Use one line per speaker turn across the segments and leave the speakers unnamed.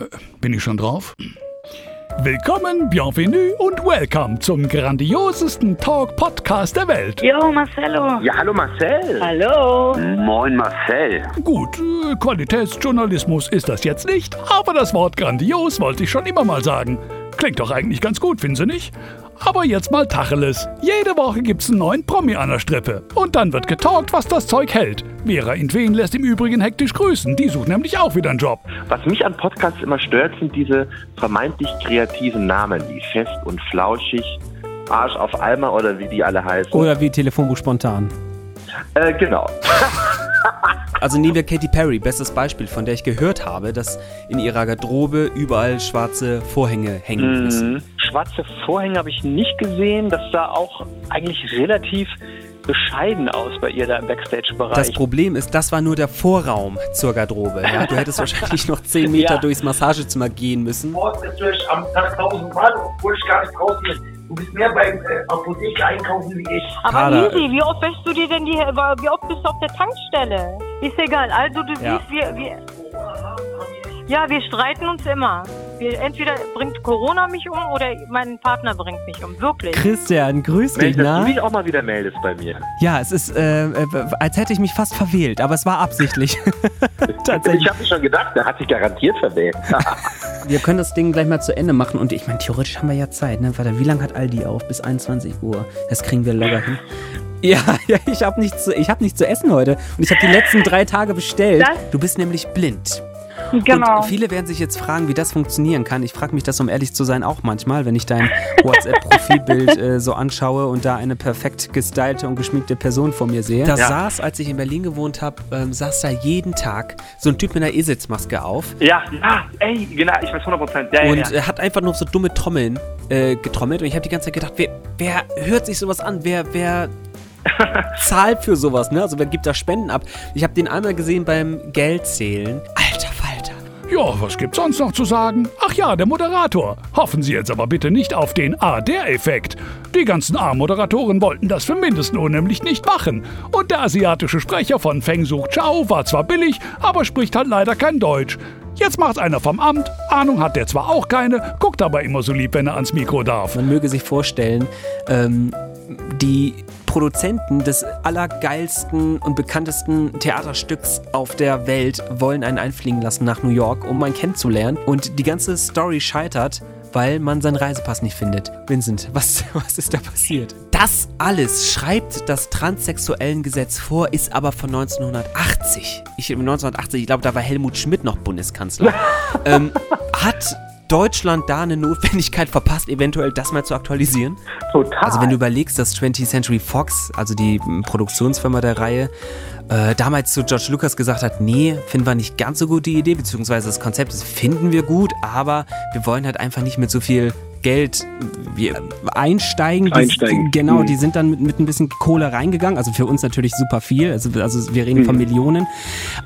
Äh, bin ich schon drauf? Willkommen, bienvenue und welcome zum grandiosesten Talk-Podcast der Welt.
Jo, Marcello.
Ja, hallo Marcel.
Hallo.
Moin Marcel.
Gut, Qualitätsjournalismus ist das jetzt nicht, aber das Wort grandios wollte ich schon immer mal sagen. Klingt doch eigentlich ganz gut, finden Sie nicht? Aber jetzt mal Tacheles. Jede Woche gibt's einen neuen Promi an der Strippe. Und dann wird getalkt, was das Zeug hält. Vera Intwen lässt im Übrigen hektisch grüßen. Die sucht nämlich auch wieder einen Job.
Was mich an Podcasts immer stört, sind diese vermeintlich kreativen Namen wie Fest und Flauschig, Arsch auf Eimer oder wie die alle heißen.
Oder wie Telefonbuch spontan.
Äh, genau.
Also nehmen wir Katy Perry, bestes Beispiel, von der ich gehört habe, dass in ihrer Garderobe überall schwarze Vorhänge hängen. ist.
Mhm.
Schwarze Vorhänge habe ich nicht gesehen. Das sah auch eigentlich relativ bescheiden aus bei ihr da im Backstage-Bereich.
Das Problem ist, das war nur der Vorraum zur Garderobe. Ja? Du hättest wahrscheinlich noch 10 Meter
Ja.
durchs Massagezimmer gehen müssen.
Sport natürlich am Tag tausendmal, obwohl ich gar nicht draußen bin. Du bist mehr beim äh, Apotheke einkaufen wie ich.
Aber
Kader.
Easy, wie oft wäschst du dir denn die, wie oft bist du auf der Tankstelle? Ist egal, also du
Ja.
siehst, wir, wir, ja, wir streiten uns immer. Entweder bringt Corona mich um oder mein Partner bringt mich um, wirklich.
Christian, grüß dich,
Mensch, dass
na?
du dich auch mal wieder meldest bei mir.
Ja, es ist, äh, äh, als hätte ich mich fast verwählt, aber es war absichtlich. Tatsächlich.
Ich habe schon gedacht, der hat sich garantiert verwählt.
Wir können das Ding gleich mal zu Ende machen und ich meine, theoretisch haben wir ja Zeit, ne? Warte, wie lange hat Aldi auf? Bis 21 Uhr. Das kriegen wir locker hin. Ja, ja, ich habe nichts, zu- ich hab nichts zu essen heute und ich habe die letzten drei Tage bestellt.
Das-
Du bist nämlich blind.
Genau.
Und viele werden sich jetzt fragen, wie das funktionieren kann. Ich frage mich das, um ehrlich zu sein, auch manchmal, wenn ich dein WhatsApp-Profilbild äh, so anschaue und da eine perfekt gestylte und geschminkte Person vor mir sehe. Da
Ja.
saß, als ich in Berlin gewohnt habe, ähm, saß da jeden Tag so ein Typ mit einer Eselsmaske auf
ja, ja, ey, genau, ich weiß 100 Prozent. Ja, ja,
und
ja.
äh, hat einfach nur so dumme Trommeln äh, getrommelt. Und ich habe die ganze Zeit gedacht, wer, wer hört sich sowas an? Wer, wer zahlt für sowas? Ne? Also wer gibt da Spenden ab? Ich habe den einmal gesehen beim Geldzählen. Alter.
Ja, was gibt's sonst noch zu sagen? Ach ja, der Moderator. Hoffen Sie jetzt aber bitte nicht auf den Ah, der Effekt. Die ganzen A-Moderatoren wollten das für Mindestlohn nämlich nicht machen. Und der asiatische Sprecher von Feng Such Chao war zwar billig, aber spricht halt leider kein Deutsch. Jetzt macht's einer vom Amt, Ahnung hat der zwar auch keine, guckt aber immer so lieb, wenn er ans Mikro darf.
Man möge sich vorstellen, ähm, die Produzenten des allergeilsten und bekanntesten Theaterstücks auf der Welt wollen einen einfliegen lassen nach New York, um einen kennenzulernen. Und die ganze Story scheitert, weil man seinen Reisepass nicht findet. Vincent, was, was ist da passiert? Das alles schreibt das transsexuellen Gesetz vor, ist aber von 1980. Ich 1980, ich glaube, da war Helmut Schmidt noch Bundeskanzler. ähm, hat Deutschland da eine Notwendigkeit verpasst, eventuell das mal zu aktualisieren?
Total.
Also wenn du überlegst, dass 20th Century Fox, also die Produktionsfirma der Reihe, äh, damals zu George Lucas gesagt hat, nee, finden wir nicht ganz so gut die Idee, beziehungsweise das Konzept das finden wir gut, aber wir wollen halt einfach nicht mit so viel Geld wir einsteigen. Die-
Einsteigen.
Genau,
Mhm.
die sind dann mit, mit ein bisschen Kohle reingegangen. Also für uns natürlich super viel. Also, also wir reden von Millionen.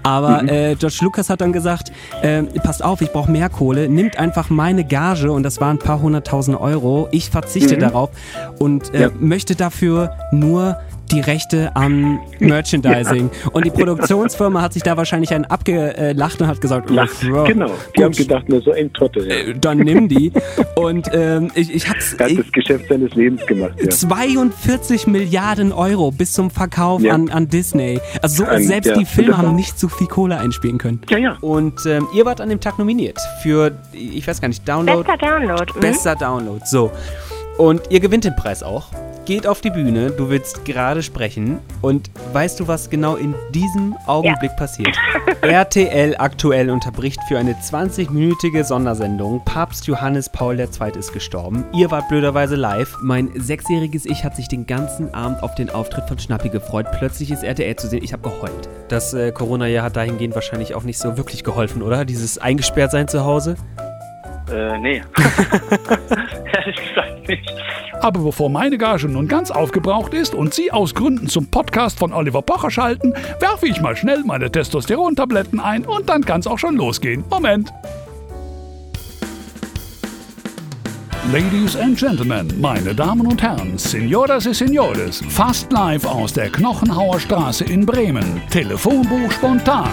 Aber äh, George Lucas hat dann gesagt, äh, passt auf, ich brauche mehr Kohle. Nimmt einfach meine Gage und das waren ein paar hunderttausend Euro. Ich verzichte darauf und äh,
Ja.
möchte dafür nur die Rechte am Merchandising. Und die Produktionsfirma hat sich da wahrscheinlich einen abgelacht und hat gesagt,
Lacht.
ja,
Genau. Die haben
gut,
gedacht, nur so ein Trottel. Ja.
äh, dann nimm die. Und ähm, ich, ich hab's.
Er hat
Ich,
das Geschäft seines Lebens gemacht. Ja.
42 Milliarden Euro bis zum Verkauf
Ja.
an, an Disney. Also so,
An-
selbst
ja.
die Filme
Das
haben nicht so viel Kohle einspielen können.
ja, ja.
Und ähm, ihr wart an dem Tag nominiert für, ich weiß gar nicht, Download.
Bester Download. Mhm.
Bester Download. So. Und ihr gewinnt den Preis auch. Geht auf die Bühne, du willst gerade sprechen und weißt du, was genau in diesem Augenblick passiert? RTL aktuell unterbricht für eine 20-minütige Sondersendung. Papst Johannes Paul II. ist gestorben. Ihr wart blöderweise live. Mein sechsjähriges Ich hat sich den ganzen Abend auf den Auftritt von Schnappi gefreut. Plötzlich ist RTL zu sehen. Ich habe geheult. Das äh, Corona-Jahr hat dahingehend wahrscheinlich auch nicht so wirklich geholfen, oder? Dieses eingesperrt sein zu Hause.
Äh, nee.
Aber bevor meine Gage nun ganz aufgebraucht ist und Sie aus Gründen zum Podcast von Oliver Pocher schalten, werfe ich mal schnell meine Testosterontabletten ein und dann kann's auch schon losgehen. Moment. Ladies and Gentlemen, meine Damen und Herren, Señoras y Señores, fast live aus der Knochenhauer Straße in Bremen. Telefonbuch spontan.